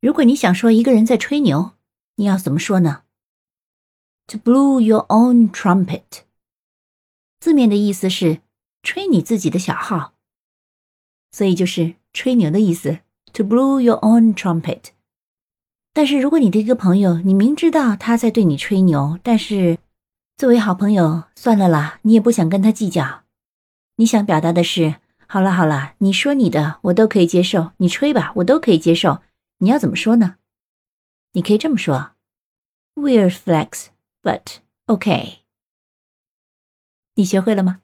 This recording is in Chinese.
如果你想说一个人在吹牛，你要怎么说呢？To blow your own trumpet，字面的意思是吹你自己的小号，所以就是吹牛的意思。To blow your own trumpet。但是如果你的一个朋友，你明知道他在对你吹牛，但是作为好朋友，算了啦，你也不想跟他计较，你想表达的是，好了好了，你说你的，我都可以接受，你吹吧，我都可以接受。你要怎么说呢？你可以这么说，We're flex, but OK。你学会了吗？